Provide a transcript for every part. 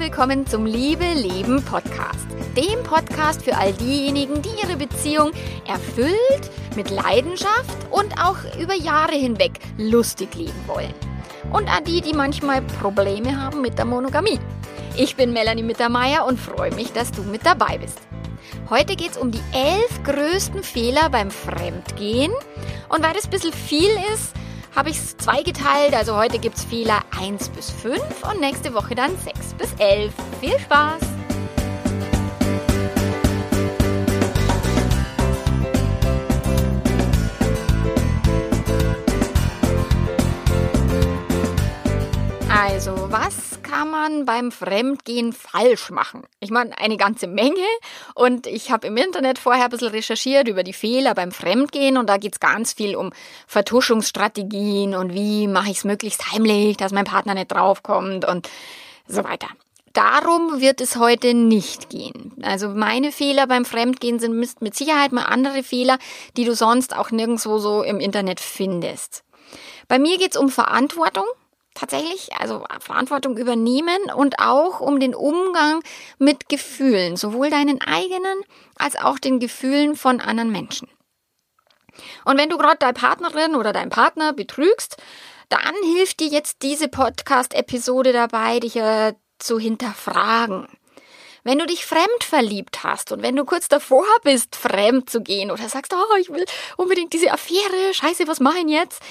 willkommen zum Liebe Leben Podcast. Dem Podcast für all diejenigen, die ihre Beziehung erfüllt, mit Leidenschaft und auch über Jahre hinweg lustig leben wollen. Und an die, die manchmal Probleme haben mit der Monogamie. Ich bin Melanie Mittermeier und freue mich, dass du mit dabei bist. Heute geht es um die elf größten Fehler beim Fremdgehen. Und weil das ein bisschen viel ist, habe ich es zweigeteilt. Also heute gibt es Fehler 1 bis 5 und nächste Woche dann 6 bis 11. Viel Spaß! Also, was kann man beim Fremdgehen falsch machen? Ich meine, eine ganze Menge. Und ich habe im Internet vorher ein bisschen recherchiert über die Fehler beim Fremdgehen. Und da geht es ganz viel um Vertuschungsstrategien und wie mache ich es möglichst heimlich, dass mein Partner nicht draufkommt und so weiter. Darum wird es heute nicht gehen. Also meine Fehler beim Fremdgehen sind mit Sicherheit mal andere Fehler, die du sonst auch nirgendwo so im Internet findest. Bei mir geht es um Verantwortung tatsächlich, also Verantwortung übernehmen und auch um den Umgang mit Gefühlen, sowohl deinen eigenen als auch den Gefühlen von anderen Menschen. Und wenn du gerade deine Partnerin oder deinen Partner betrügst, dann hilft dir jetzt diese Podcast-Episode dabei, dich äh, zu hinterfragen. Wenn du dich fremd verliebt hast und wenn du kurz davor bist, fremd zu gehen oder sagst, oh, ich will unbedingt diese Affäre, scheiße, was mache ich jetzt?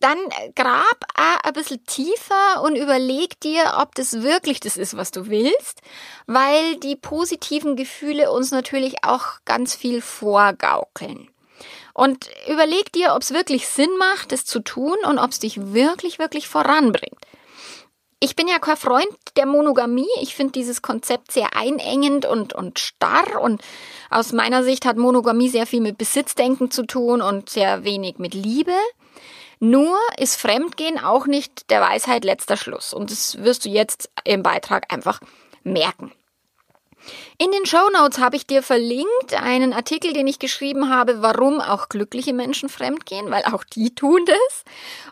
Dann grab auch ein bisschen tiefer und überleg dir, ob das wirklich das ist, was du willst, weil die positiven Gefühle uns natürlich auch ganz viel vorgaukeln. Und überleg dir, ob es wirklich Sinn macht, das zu tun und ob es dich wirklich, wirklich voranbringt. Ich bin ja kein Freund der Monogamie. Ich finde dieses Konzept sehr einengend und, und starr. Und aus meiner Sicht hat Monogamie sehr viel mit Besitzdenken zu tun und sehr wenig mit Liebe. Nur ist Fremdgehen auch nicht der Weisheit letzter Schluss. Und das wirst du jetzt im Beitrag einfach merken. In den Show Notes habe ich dir verlinkt einen Artikel, den ich geschrieben habe, warum auch glückliche Menschen fremdgehen, weil auch die tun das.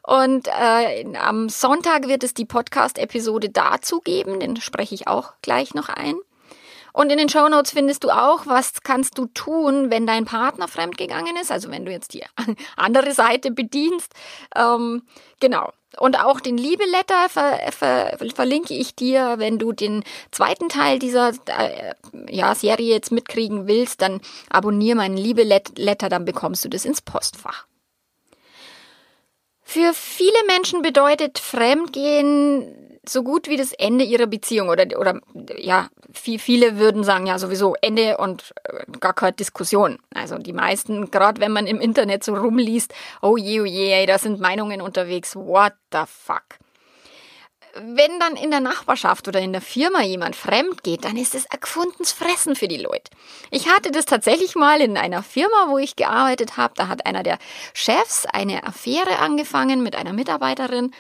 Und äh, am Sonntag wird es die Podcast-Episode dazu geben, den spreche ich auch gleich noch ein. Und in den Show Notes findest du auch, was kannst du tun, wenn dein Partner fremdgegangen ist, also wenn du jetzt die andere Seite bedienst. Ähm, genau. Und auch den Liebeletter ver, ver, verlinke ich dir, wenn du den zweiten Teil dieser äh, ja, Serie jetzt mitkriegen willst, dann abonniere meinen Liebeletter, dann bekommst du das ins Postfach. Für viele Menschen bedeutet Fremdgehen so gut wie das Ende ihrer Beziehung oder, oder ja, viel, viele würden sagen ja sowieso Ende und äh, gar keine Diskussion. Also die meisten, gerade wenn man im Internet so rumliest, oh je, oh je, da sind Meinungen unterwegs, what the fuck. Wenn dann in der Nachbarschaft oder in der Firma jemand fremd geht, dann ist es ein gefundenes Fressen für die Leute. Ich hatte das tatsächlich mal in einer Firma, wo ich gearbeitet habe. Da hat einer der Chefs eine Affäre angefangen mit einer Mitarbeiterin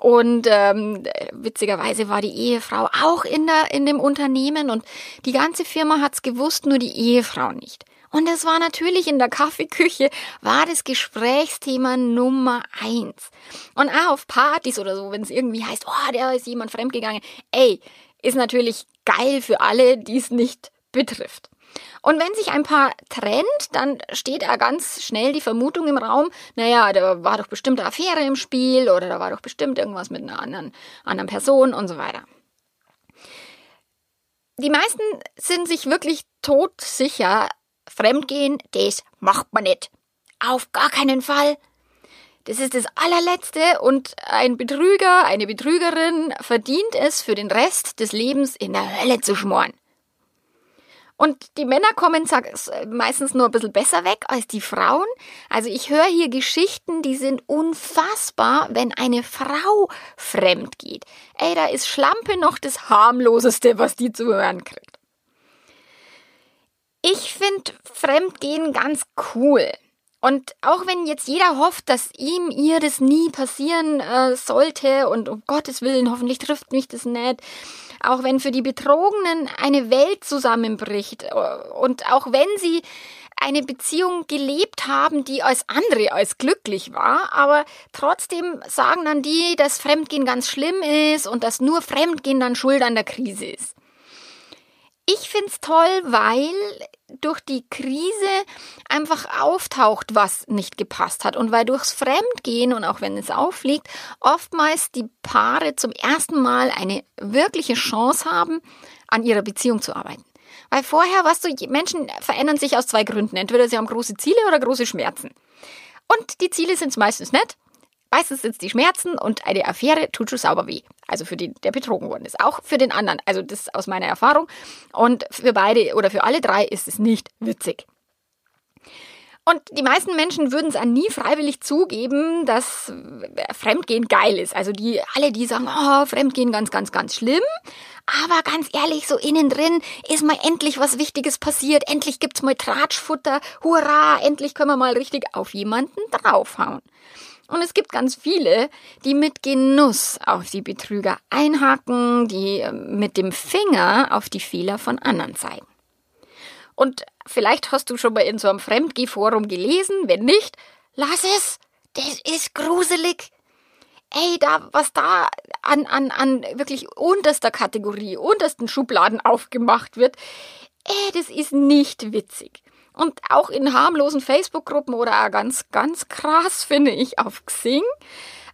und ähm, witzigerweise war die Ehefrau auch in, der, in dem Unternehmen und die ganze Firma hat's gewusst, nur die Ehefrau nicht. Und es war natürlich in der Kaffeeküche, war das Gesprächsthema Nummer eins. Und auch auf Partys oder so, wenn es irgendwie heißt, oh, da ist jemand fremdgegangen. Ey, ist natürlich geil für alle, die es nicht betrifft. Und wenn sich ein Paar trennt, dann steht da ganz schnell die Vermutung im Raum, naja, da war doch bestimmt eine Affäre im Spiel oder da war doch bestimmt irgendwas mit einer anderen, anderen Person und so weiter. Die meisten sind sich wirklich todsicher, Fremdgehen, das macht man nicht. Auf gar keinen Fall. Das ist das allerletzte und ein Betrüger, eine Betrügerin verdient es, für den Rest des Lebens in der Hölle zu schmoren. Und die Männer kommen meistens nur ein bisschen besser weg als die Frauen. Also ich höre hier Geschichten, die sind unfassbar, wenn eine Frau fremd geht. Ey, da ist Schlampe noch das harmloseste, was die zu hören kriegt. Ich finde Fremdgehen ganz cool. Und auch wenn jetzt jeder hofft, dass ihm, ihr das nie passieren äh, sollte und um Gottes Willen, hoffentlich trifft mich das nicht, auch wenn für die Betrogenen eine Welt zusammenbricht äh, und auch wenn sie eine Beziehung gelebt haben, die als andere als glücklich war, aber trotzdem sagen dann die, dass Fremdgehen ganz schlimm ist und dass nur Fremdgehen dann schuld an der Krise ist. Ich find's toll, weil durch die Krise einfach auftaucht, was nicht gepasst hat. Und weil durchs Fremdgehen und auch wenn es auffliegt, oftmals die Paare zum ersten Mal eine wirkliche Chance haben, an ihrer Beziehung zu arbeiten. Weil vorher, was du, Menschen verändern sich aus zwei Gründen. Entweder sie haben große Ziele oder große Schmerzen. Und die Ziele sind meistens nett. Meistens sind es die Schmerzen und eine Affäre tut schon sauber weh. Also für den, der betrogen worden ist. Auch für den anderen. Also das ist aus meiner Erfahrung. Und für beide oder für alle drei ist es nicht witzig. Und die meisten Menschen würden es an nie freiwillig zugeben, dass Fremdgehen geil ist. Also die, alle, die sagen, oh, Fremdgehen ganz, ganz, ganz schlimm. Aber ganz ehrlich, so innen drin ist mal endlich was Wichtiges passiert. Endlich gibt's mal Tratschfutter. Hurra, endlich können wir mal richtig auf jemanden draufhauen. Und es gibt ganz viele, die mit Genuss auf die Betrüger einhaken, die ähm, mit dem Finger auf die Fehler von anderen zeigen. Und vielleicht hast du schon mal in so einem Fremdgehforum gelesen. Wenn nicht, lass es. Das ist gruselig. Ey, da, was da an, an, an wirklich unterster Kategorie, untersten Schubladen aufgemacht wird, ey, das ist nicht witzig. Und auch in harmlosen Facebook-Gruppen oder auch ganz, ganz krass finde ich auf Xing,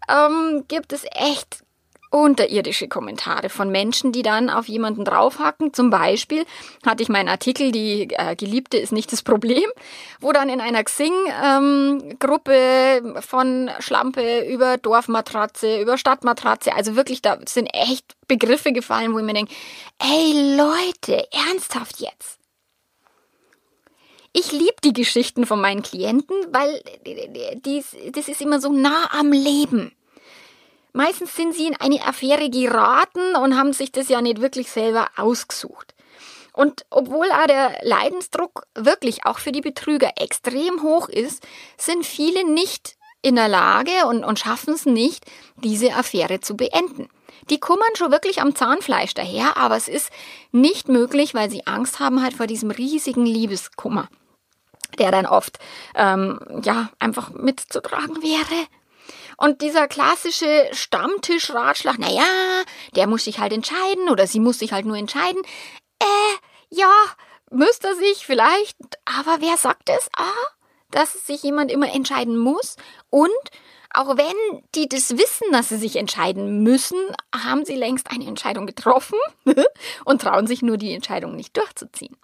ähm, gibt es echt unterirdische Kommentare von Menschen, die dann auf jemanden draufhacken. Zum Beispiel hatte ich meinen Artikel, die äh, Geliebte ist nicht das Problem, wo dann in einer Xing-Gruppe ähm, von Schlampe über Dorfmatratze, über Stadtmatratze, also wirklich, da sind echt Begriffe gefallen, wo ich mir denke, ey Leute, ernsthaft jetzt. Ich liebe die Geschichten von meinen Klienten, weil das ist immer so nah am Leben. Meistens sind sie in eine Affäre geraten und haben sich das ja nicht wirklich selber ausgesucht. Und obwohl auch der Leidensdruck wirklich auch für die Betrüger extrem hoch ist, sind viele nicht in der Lage und, und schaffen es nicht, diese Affäre zu beenden. Die kummern schon wirklich am Zahnfleisch daher, aber es ist nicht möglich, weil sie Angst haben halt vor diesem riesigen Liebeskummer der dann oft ähm, ja einfach mitzutragen wäre. Und dieser klassische Stammtischratschlag, naja, der muss sich halt entscheiden oder sie muss sich halt nur entscheiden. Äh, ja, müsste sich vielleicht, aber wer sagt es? Ah, dass sich jemand immer entscheiden muss und auch wenn die das wissen, dass sie sich entscheiden müssen, haben sie längst eine Entscheidung getroffen und trauen sich nur die Entscheidung nicht durchzuziehen.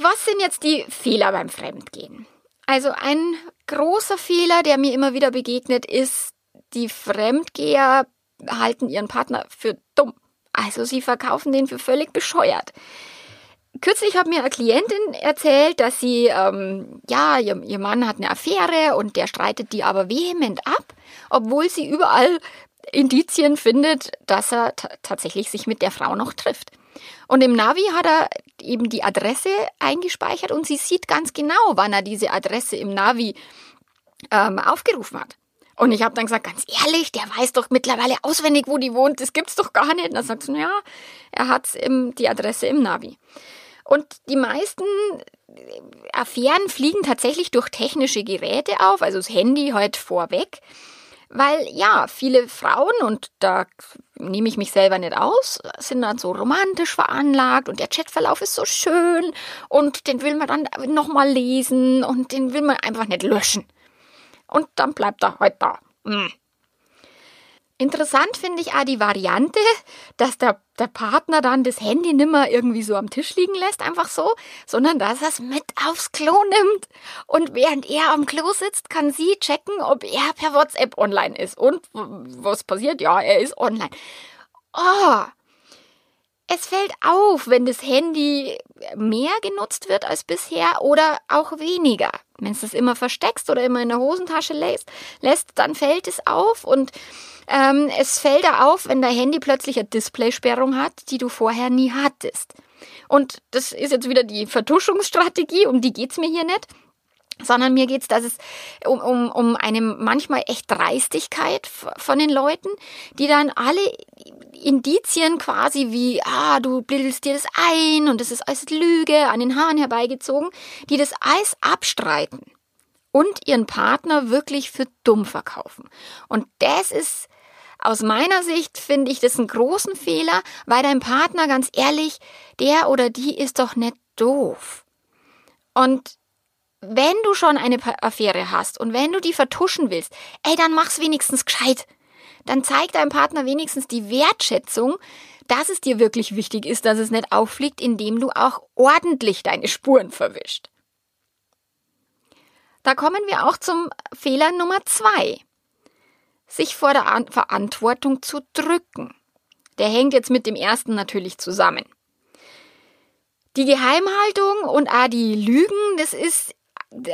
Was sind jetzt die Fehler beim Fremdgehen? Also ein großer Fehler, der mir immer wieder begegnet, ist, die Fremdgeher halten ihren Partner für dumm. Also sie verkaufen den für völlig bescheuert. Kürzlich hat mir eine Klientin erzählt, dass sie, ähm, ja, ihr, ihr Mann hat eine Affäre und der streitet die aber vehement ab, obwohl sie überall Indizien findet, dass er tatsächlich sich mit der Frau noch trifft. Und im Navi hat er eben die Adresse eingespeichert und sie sieht ganz genau, wann er diese Adresse im Navi ähm, aufgerufen hat. Und ich habe dann gesagt, ganz ehrlich, der weiß doch mittlerweile auswendig, wo die wohnt. Das gibt's doch gar nicht. Und dann sagt sie, ja, er hat die Adresse im Navi. Und die meisten Affären fliegen tatsächlich durch technische Geräte auf, also das Handy halt vorweg. Weil ja, viele Frauen, und da nehme ich mich selber nicht aus, sind dann so romantisch veranlagt und der Chatverlauf ist so schön und den will man dann nochmal lesen und den will man einfach nicht löschen. Und dann bleibt er halt da. Interessant finde ich auch die Variante, dass der, der Partner dann das Handy nimmer irgendwie so am Tisch liegen lässt, einfach so, sondern dass er es mit aufs Klo nimmt. Und während er am Klo sitzt, kann sie checken, ob er per WhatsApp online ist. Und was passiert? Ja, er ist online. Oh, es fällt auf, wenn das Handy mehr genutzt wird als bisher oder auch weniger. Wenn du es immer versteckst oder immer in der Hosentasche lässt, lässt dann fällt es auf und ähm, es fällt da auf, wenn dein Handy plötzlich eine Displaysperrung hat, die du vorher nie hattest. Und das ist jetzt wieder die Vertuschungsstrategie, um die geht's mir hier nicht. sondern mir geht's, dass es um, um, um eine manchmal echt Dreistigkeit von den Leuten, die dann alle Indizien quasi wie, ah, du bildest dir das ein und das ist alles Lüge an den Haaren herbeigezogen, die das alles abstreiten und ihren Partner wirklich für dumm verkaufen. Und das ist aus meiner Sicht finde ich das einen großen Fehler, weil dein Partner ganz ehrlich, der oder die ist doch nicht doof. Und wenn du schon eine Affäre hast und wenn du die vertuschen willst, ey, dann mach's wenigstens gescheit. Dann zeig deinem Partner wenigstens die Wertschätzung, dass es dir wirklich wichtig ist, dass es nicht auffliegt, indem du auch ordentlich deine Spuren verwischt. Da kommen wir auch zum Fehler Nummer zwei. Sich vor der An Verantwortung zu drücken. Der hängt jetzt mit dem ersten natürlich zusammen. Die Geheimhaltung und auch die Lügen, das ist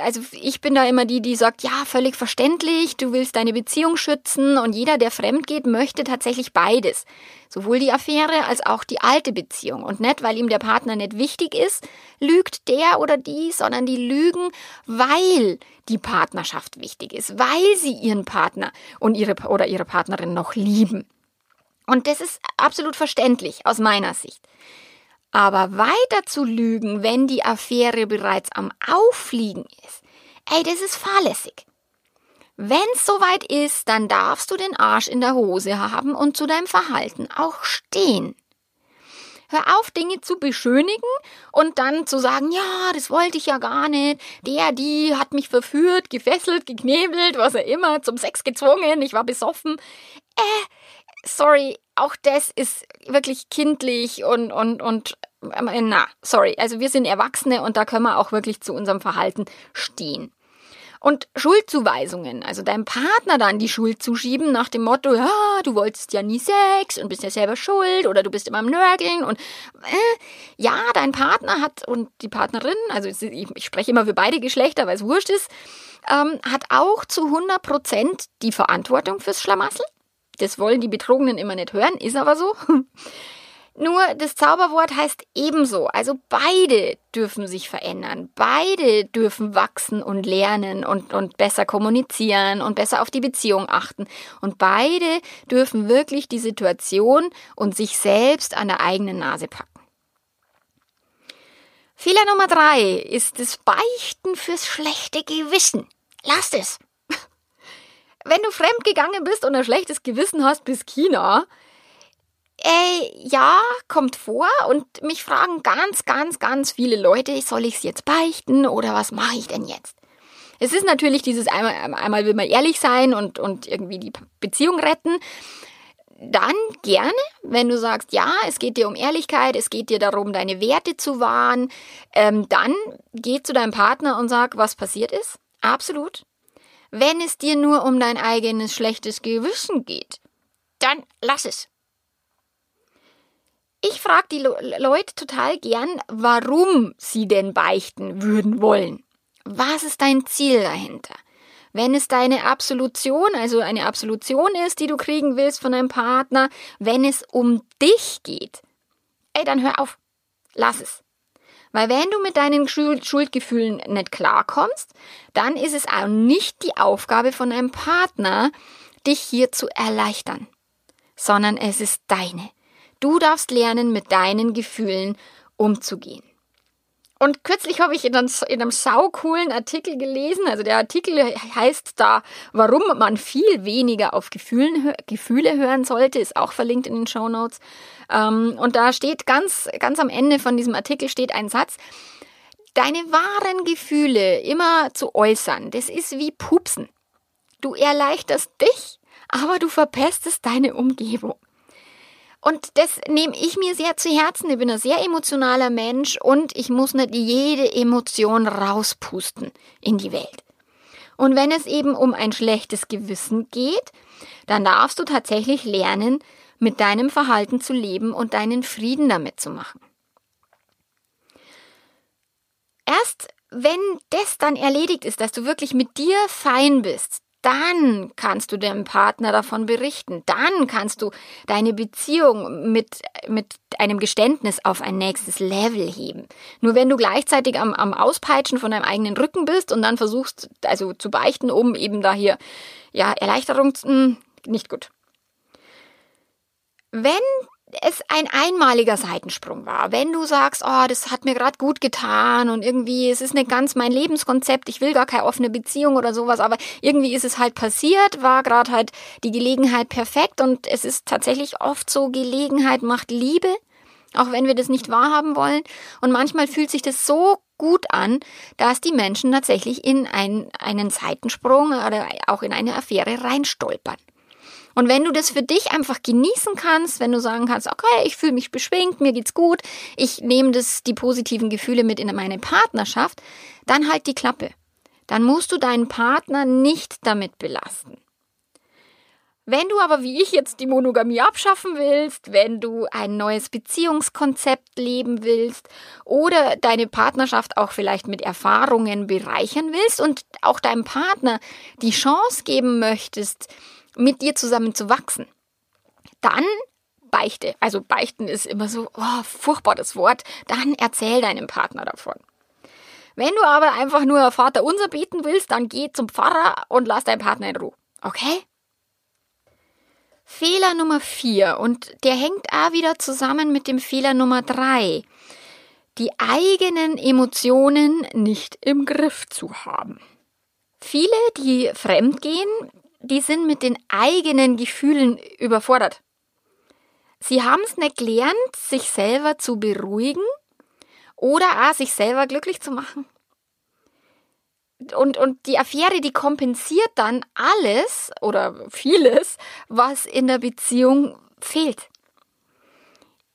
also ich bin da immer die, die sagt, ja, völlig verständlich, du willst deine Beziehung schützen und jeder, der fremd geht, möchte tatsächlich beides. Sowohl die Affäre als auch die alte Beziehung. Und nicht, weil ihm der Partner nicht wichtig ist, lügt der oder die, sondern die lügen, weil die Partnerschaft wichtig ist, weil sie ihren Partner und ihre oder ihre Partnerin noch lieben. Und das ist absolut verständlich aus meiner Sicht. Aber weiter zu lügen, wenn die Affäre bereits am Auffliegen ist, ey, das ist fahrlässig. Wenn's soweit ist, dann darfst du den Arsch in der Hose haben und zu deinem Verhalten auch stehen. Hör auf, Dinge zu beschönigen und dann zu sagen, ja, das wollte ich ja gar nicht. Der, die hat mich verführt, gefesselt, geknebelt, was er immer, zum Sex gezwungen, ich war besoffen. Äh, sorry, auch das ist wirklich kindlich und, und, und, na, sorry. Also wir sind Erwachsene und da können wir auch wirklich zu unserem Verhalten stehen. Und Schuldzuweisungen, also deinem Partner dann die Schuld zuschieben nach dem Motto, ja, du wolltest ja nie Sex und bist ja selber schuld oder du bist immer am Nörgeln und äh, ja, dein Partner hat und die Partnerin, also ich, ich spreche immer für beide Geschlechter, weil es wurscht ist, ähm, hat auch zu 100 Prozent die Verantwortung fürs Schlamassel. Das wollen die Betrogenen immer nicht hören, ist aber so. Nur das Zauberwort heißt ebenso. Also beide dürfen sich verändern. Beide dürfen wachsen und lernen und, und besser kommunizieren und besser auf die Beziehung achten. Und beide dürfen wirklich die Situation und sich selbst an der eigenen Nase packen. Fehler Nummer drei ist das Beichten fürs schlechte Gewissen. Lasst es wenn du fremd gegangen bist und ein schlechtes Gewissen hast bis China, Ey, ja, kommt vor und mich fragen ganz, ganz, ganz viele Leute, soll ich es jetzt beichten oder was mache ich denn jetzt? Es ist natürlich dieses einmal, einmal will man ehrlich sein und, und irgendwie die Beziehung retten. Dann gerne, wenn du sagst, ja, es geht dir um Ehrlichkeit, es geht dir darum, deine Werte zu wahren, ähm, dann geh zu deinem Partner und sag, was passiert ist. Absolut. Wenn es dir nur um dein eigenes schlechtes Gewissen geht, dann lass es. Ich frage die Leute total gern, warum sie denn beichten würden wollen. Was ist dein Ziel dahinter? Wenn es deine Absolution, also eine Absolution ist, die du kriegen willst von deinem Partner, wenn es um dich geht, ey, dann hör auf. Lass es. Weil wenn du mit deinen Schuldgefühlen nicht klarkommst, dann ist es auch nicht die Aufgabe von einem Partner, dich hier zu erleichtern, sondern es ist deine. Du darfst lernen, mit deinen Gefühlen umzugehen. Und kürzlich habe ich in einem, in einem saucoolen Artikel gelesen, also der Artikel heißt da, warum man viel weniger auf Gefühlen, Gefühle hören sollte, ist auch verlinkt in den Show Notes. Ähm, und da steht ganz, ganz am Ende von diesem Artikel steht ein Satz, deine wahren Gefühle immer zu äußern, das ist wie Pupsen. Du erleichterst dich, aber du verpestest deine Umgebung. Und das nehme ich mir sehr zu Herzen. Ich bin ein sehr emotionaler Mensch und ich muss nicht jede Emotion rauspusten in die Welt. Und wenn es eben um ein schlechtes Gewissen geht, dann darfst du tatsächlich lernen, mit deinem Verhalten zu leben und deinen Frieden damit zu machen. Erst wenn das dann erledigt ist, dass du wirklich mit dir fein bist, dann kannst du deinem Partner davon berichten. Dann kannst du deine Beziehung mit, mit einem Geständnis auf ein nächstes Level heben. Nur wenn du gleichzeitig am, am Auspeitschen von deinem eigenen Rücken bist und dann versuchst, also zu beichten, um eben da hier, ja, Erleichterung, mh, hm, nicht gut. Wenn es ein einmaliger Seitensprung war, wenn du sagst, oh, das hat mir gerade gut getan und irgendwie, es ist nicht ganz mein Lebenskonzept, ich will gar keine offene Beziehung oder sowas, aber irgendwie ist es halt passiert, war gerade halt die Gelegenheit perfekt und es ist tatsächlich oft so, Gelegenheit macht Liebe, auch wenn wir das nicht wahrhaben wollen. Und manchmal fühlt sich das so gut an, dass die Menschen tatsächlich in einen, einen Seitensprung oder auch in eine Affäre reinstolpern. Und wenn du das für dich einfach genießen kannst, wenn du sagen kannst, okay, ich fühle mich beschwingt, mir geht's gut, ich nehme das, die positiven Gefühle mit in meine Partnerschaft, dann halt die Klappe. Dann musst du deinen Partner nicht damit belasten. Wenn du aber wie ich jetzt die Monogamie abschaffen willst, wenn du ein neues Beziehungskonzept leben willst oder deine Partnerschaft auch vielleicht mit Erfahrungen bereichern willst und auch deinem Partner die Chance geben möchtest, mit dir zusammen zu wachsen, dann beichte. Also beichten ist immer so, oh, furchtbar das Wort. Dann erzähl deinem Partner davon. Wenn du aber einfach nur Vater unser beten willst, dann geh zum Pfarrer und lass deinen Partner in Ruhe. Okay? Fehler Nummer vier und der hängt auch wieder zusammen mit dem Fehler Nummer drei. Die eigenen Emotionen nicht im Griff zu haben. Viele, die fremdgehen, die sind mit den eigenen Gefühlen überfordert. Sie haben es nicht gelernt, sich selber zu beruhigen oder auch sich selber glücklich zu machen. Und, und die Affäre, die kompensiert dann alles oder vieles, was in der Beziehung fehlt.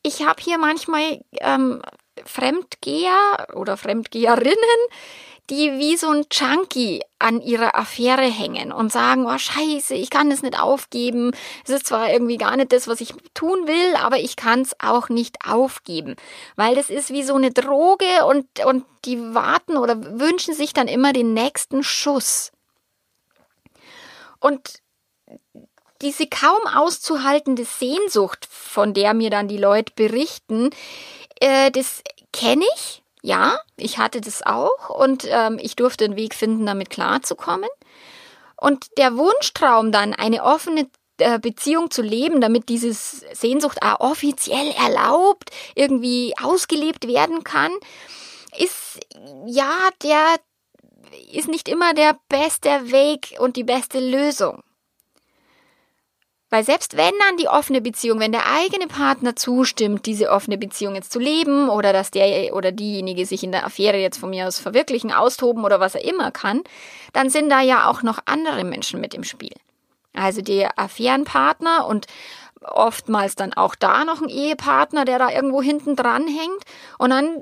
Ich habe hier manchmal ähm, Fremdgeher oder Fremdgeherinnen, die wie so ein Junkie an ihrer Affäre hängen und sagen, oh scheiße, ich kann das nicht aufgeben. Es ist zwar irgendwie gar nicht das, was ich tun will, aber ich kann es auch nicht aufgeben. Weil das ist wie so eine Droge und, und die warten oder wünschen sich dann immer den nächsten Schuss. Und diese kaum auszuhaltende Sehnsucht, von der mir dann die Leute berichten, äh, das kenne ich ja, ich hatte das auch und ähm, ich durfte einen Weg finden, damit klarzukommen. Und der Wunschtraum dann, eine offene äh, Beziehung zu leben, damit dieses Sehnsucht auch offiziell erlaubt, irgendwie ausgelebt werden kann, ist ja, der ist nicht immer der beste Weg und die beste Lösung. Weil selbst wenn dann die offene Beziehung, wenn der eigene Partner zustimmt, diese offene Beziehung jetzt zu leben oder dass der oder diejenige sich in der Affäre jetzt von mir aus verwirklichen, austoben oder was er immer kann, dann sind da ja auch noch andere Menschen mit im Spiel. Also der Affärenpartner und oftmals dann auch da noch ein Ehepartner, der da irgendwo hinten dran hängt. Und dann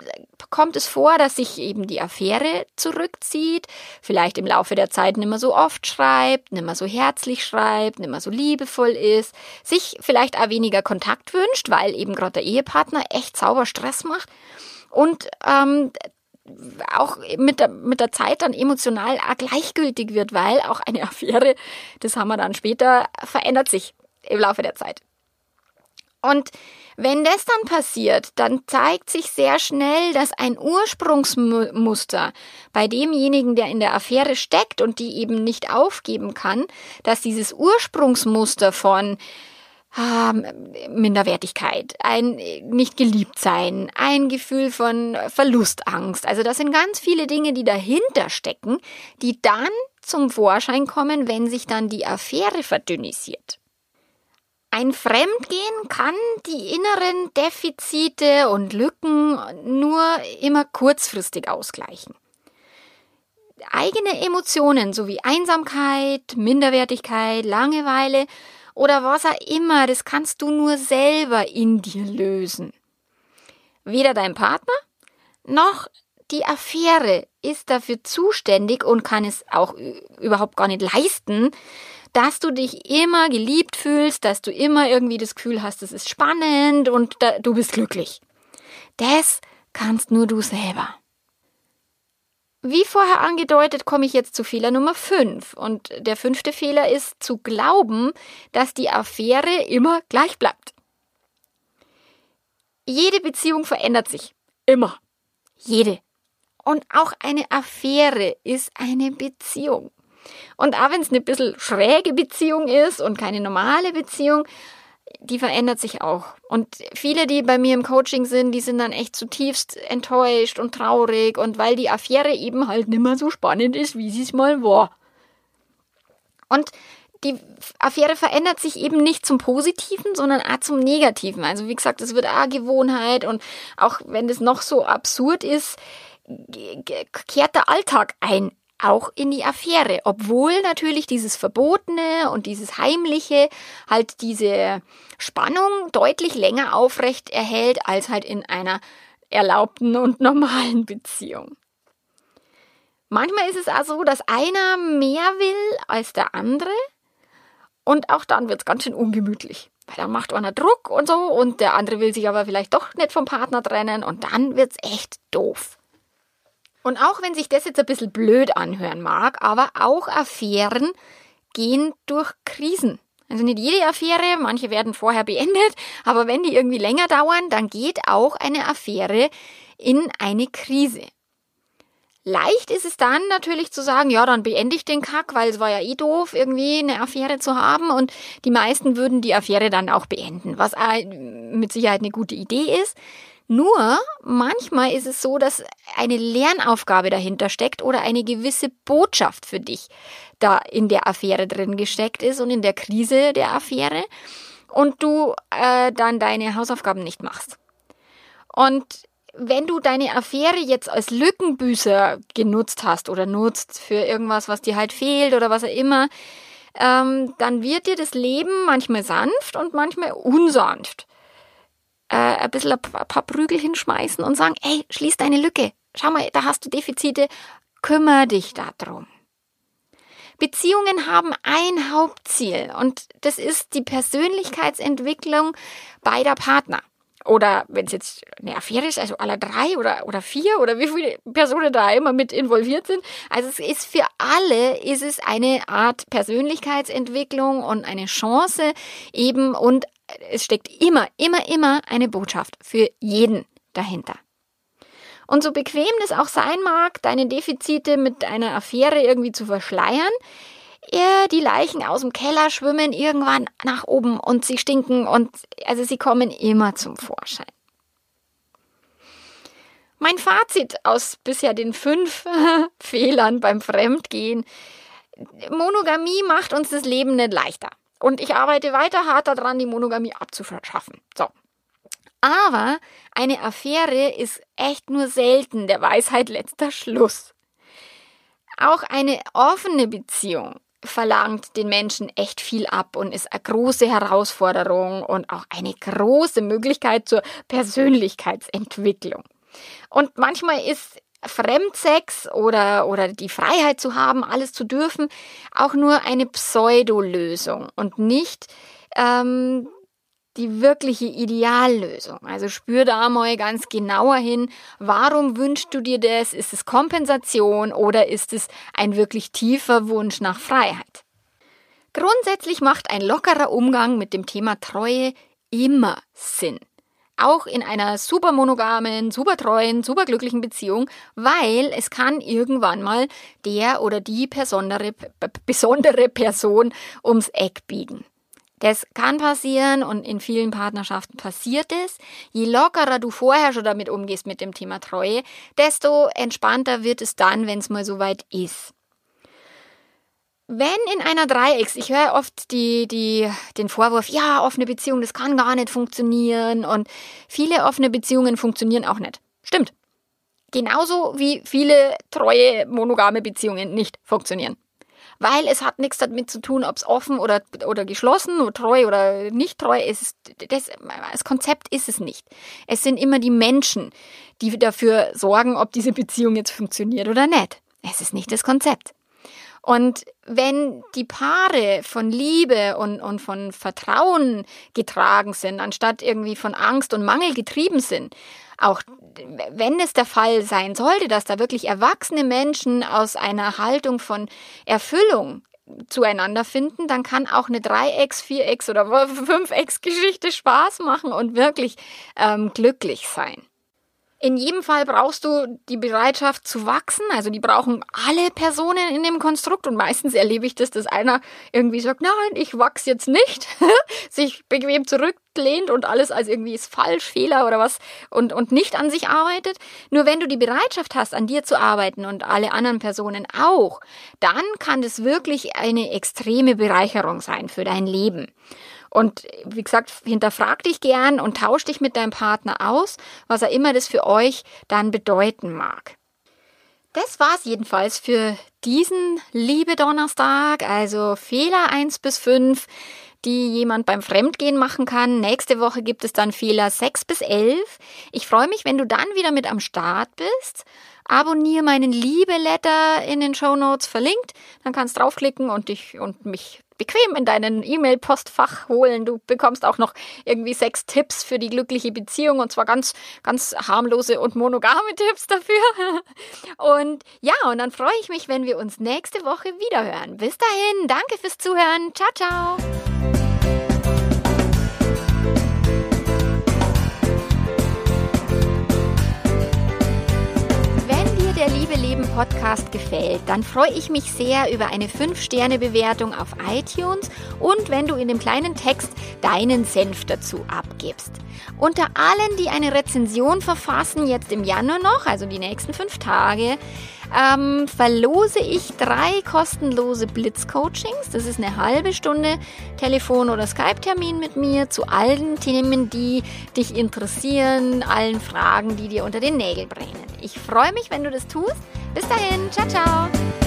kommt es vor, dass sich eben die Affäre zurückzieht, vielleicht im Laufe der Zeit nicht mehr so oft schreibt, nicht mehr so herzlich schreibt, nicht mehr so liebevoll ist, sich vielleicht auch weniger Kontakt wünscht, weil eben gerade der Ehepartner echt sauber Stress macht. Und ähm, auch mit der, mit der Zeit dann emotional auch gleichgültig wird, weil auch eine Affäre, das haben wir dann später, verändert sich im Laufe der Zeit. Und wenn das dann passiert, dann zeigt sich sehr schnell, dass ein Ursprungsmuster bei demjenigen, der in der Affäre steckt und die eben nicht aufgeben kann, dass dieses Ursprungsmuster von ähm, Minderwertigkeit, ein nicht geliebt sein, ein Gefühl von Verlustangst. Also das sind ganz viele Dinge, die dahinter stecken, die dann zum Vorschein kommen, wenn sich dann die Affäre verdünnisiert. Ein Fremdgehen kann die inneren Defizite und Lücken nur immer kurzfristig ausgleichen. Eigene Emotionen sowie Einsamkeit, Minderwertigkeit, Langeweile oder was auch immer, das kannst du nur selber in dir lösen. Weder dein Partner noch die Affäre ist dafür zuständig und kann es auch überhaupt gar nicht leisten, dass du dich immer geliebt fühlst, dass du immer irgendwie das Gefühl hast, es ist spannend und da, du bist glücklich. Das kannst nur du selber. Wie vorher angedeutet, komme ich jetzt zu Fehler Nummer 5. Und der fünfte Fehler ist zu glauben, dass die Affäre immer gleich bleibt. Jede Beziehung verändert sich. Immer. Jede. Und auch eine Affäre ist eine Beziehung. Und auch wenn es eine bisschen schräge Beziehung ist und keine normale Beziehung, die verändert sich auch. Und viele, die bei mir im Coaching sind, die sind dann echt zutiefst enttäuscht und traurig und weil die Affäre eben halt nicht mehr so spannend ist, wie sie es mal war. Und die Affäre verändert sich eben nicht zum Positiven, sondern auch zum Negativen. Also wie gesagt, es wird auch Gewohnheit und auch wenn das noch so absurd ist, kehrt der Alltag ein auch in die Affäre, obwohl natürlich dieses Verbotene und dieses Heimliche halt diese Spannung deutlich länger aufrecht erhält als halt in einer erlaubten und normalen Beziehung. Manchmal ist es also so, dass einer mehr will als der andere und auch dann wird es ganz schön ungemütlich. Weil dann macht einer Druck und so und der andere will sich aber vielleicht doch nicht vom Partner trennen und dann wird es echt doof. Und auch wenn sich das jetzt ein bisschen blöd anhören mag, aber auch Affären gehen durch Krisen. Also nicht jede Affäre, manche werden vorher beendet, aber wenn die irgendwie länger dauern, dann geht auch eine Affäre in eine Krise. Leicht ist es dann natürlich zu sagen, ja, dann beende ich den Kack, weil es war ja eh doof, irgendwie eine Affäre zu haben und die meisten würden die Affäre dann auch beenden, was mit Sicherheit eine gute Idee ist. Nur manchmal ist es so, dass eine Lernaufgabe dahinter steckt oder eine gewisse Botschaft für dich da in der Affäre drin gesteckt ist und in der Krise der Affäre und du äh, dann deine Hausaufgaben nicht machst. Und wenn du deine Affäre jetzt als Lückenbüßer genutzt hast oder nutzt für irgendwas, was dir halt fehlt oder was auch immer, ähm, dann wird dir das Leben manchmal sanft und manchmal unsanft äh, ein bisschen ein paar Prügel hinschmeißen und sagen, ey, schließ deine Lücke. Schau mal, da hast du Defizite. Kümmer dich darum. Beziehungen haben ein Hauptziel und das ist die Persönlichkeitsentwicklung beider Partner. Oder wenn es jetzt eine Affäre ist, also alle drei oder, oder vier oder wie viele Personen da immer mit involviert sind. Also es ist für alle, ist es eine Art Persönlichkeitsentwicklung und eine Chance eben und es steckt immer, immer, immer eine Botschaft für jeden dahinter. Und so bequem das auch sein mag, deine Defizite mit einer Affäre irgendwie zu verschleiern, die Leichen aus dem Keller schwimmen irgendwann nach oben und sie stinken und also sie kommen immer zum Vorschein. Mein Fazit aus bisher den fünf Fehlern beim Fremdgehen. Monogamie macht uns das Leben nicht leichter. Und ich arbeite weiter hart daran, die Monogamie abzuschaffen. So. Aber eine Affäre ist echt nur selten der Weisheit letzter Schluss. Auch eine offene Beziehung verlangt den Menschen echt viel ab und ist eine große Herausforderung und auch eine große Möglichkeit zur Persönlichkeitsentwicklung. Und manchmal ist Fremdsex oder, oder die Freiheit zu haben, alles zu dürfen, auch nur eine Pseudolösung und nicht ähm, die wirkliche Ideallösung. Also spür da mal ganz genauer hin, warum wünschst du dir das? Ist es Kompensation oder ist es ein wirklich tiefer Wunsch nach Freiheit? Grundsätzlich macht ein lockerer Umgang mit dem Thema Treue immer Sinn auch in einer super monogamen, super treuen, super glücklichen Beziehung, weil es kann irgendwann mal der oder die besondere, besondere Person ums Eck biegen. Das kann passieren und in vielen Partnerschaften passiert es. Je lockerer du vorher schon damit umgehst mit dem Thema Treue, desto entspannter wird es dann, wenn es mal soweit ist. Wenn in einer Dreiecks, ich höre oft die, die, den Vorwurf, ja, offene Beziehung, das kann gar nicht funktionieren und viele offene Beziehungen funktionieren auch nicht. Stimmt. Genauso wie viele treue monogame Beziehungen nicht funktionieren. Weil es hat nichts damit zu tun, ob es offen oder, oder geschlossen oder treu oder nicht treu ist. Das, das Konzept ist es nicht. Es sind immer die Menschen, die dafür sorgen, ob diese Beziehung jetzt funktioniert oder nicht. Es ist nicht das Konzept. Und wenn die Paare von Liebe und, und von Vertrauen getragen sind, anstatt irgendwie von Angst und Mangel getrieben sind, auch wenn es der Fall sein sollte, dass da wirklich erwachsene Menschen aus einer Haltung von Erfüllung zueinander finden, dann kann auch eine Dreiecks-, Vierecks- oder Fünfecks-Geschichte Spaß machen und wirklich ähm, glücklich sein. In jedem Fall brauchst du die Bereitschaft zu wachsen. Also die brauchen alle Personen in dem Konstrukt. Und meistens erlebe ich das, dass einer irgendwie sagt, nein, ich wachse jetzt nicht, sich bequem zurücklehnt und alles als irgendwie ist falsch, Fehler oder was und, und nicht an sich arbeitet. Nur wenn du die Bereitschaft hast, an dir zu arbeiten und alle anderen Personen auch, dann kann das wirklich eine extreme Bereicherung sein für dein Leben. Und wie gesagt, hinterfrag dich gern und tausch dich mit deinem Partner aus, was er immer das für euch dann bedeuten mag. Das war's jedenfalls für diesen Liebe Donnerstag, also Fehler 1 bis 5, die jemand beim Fremdgehen machen kann. Nächste Woche gibt es dann Fehler 6 bis 11. Ich freue mich, wenn du dann wieder mit am Start bist. Abonniere meinen Liebe-Letter in den Show Notes verlinkt. Dann kannst draufklicken und dich und mich bequem in deinen E-Mail-Postfach holen. Du bekommst auch noch irgendwie sechs Tipps für die glückliche Beziehung und zwar ganz, ganz harmlose und monogame Tipps dafür. Und ja, und dann freue ich mich, wenn wir uns nächste Woche wieder hören. Bis dahin, danke fürs Zuhören. Ciao, ciao. Podcast gefällt, dann freue ich mich sehr über eine 5-Sterne-Bewertung auf iTunes und wenn du in dem kleinen Text deinen Senf dazu abgibst. Unter allen, die eine Rezension verfassen, jetzt im Januar noch, also die nächsten fünf Tage, ähm, verlose ich drei kostenlose Blitzcoachings. Das ist eine halbe Stunde Telefon- oder Skype-Termin mit mir zu allen Themen, die dich interessieren, allen Fragen, die dir unter den Nägeln brennen. Ich freue mich, wenn du das tust. Bis dahin, ciao, ciao.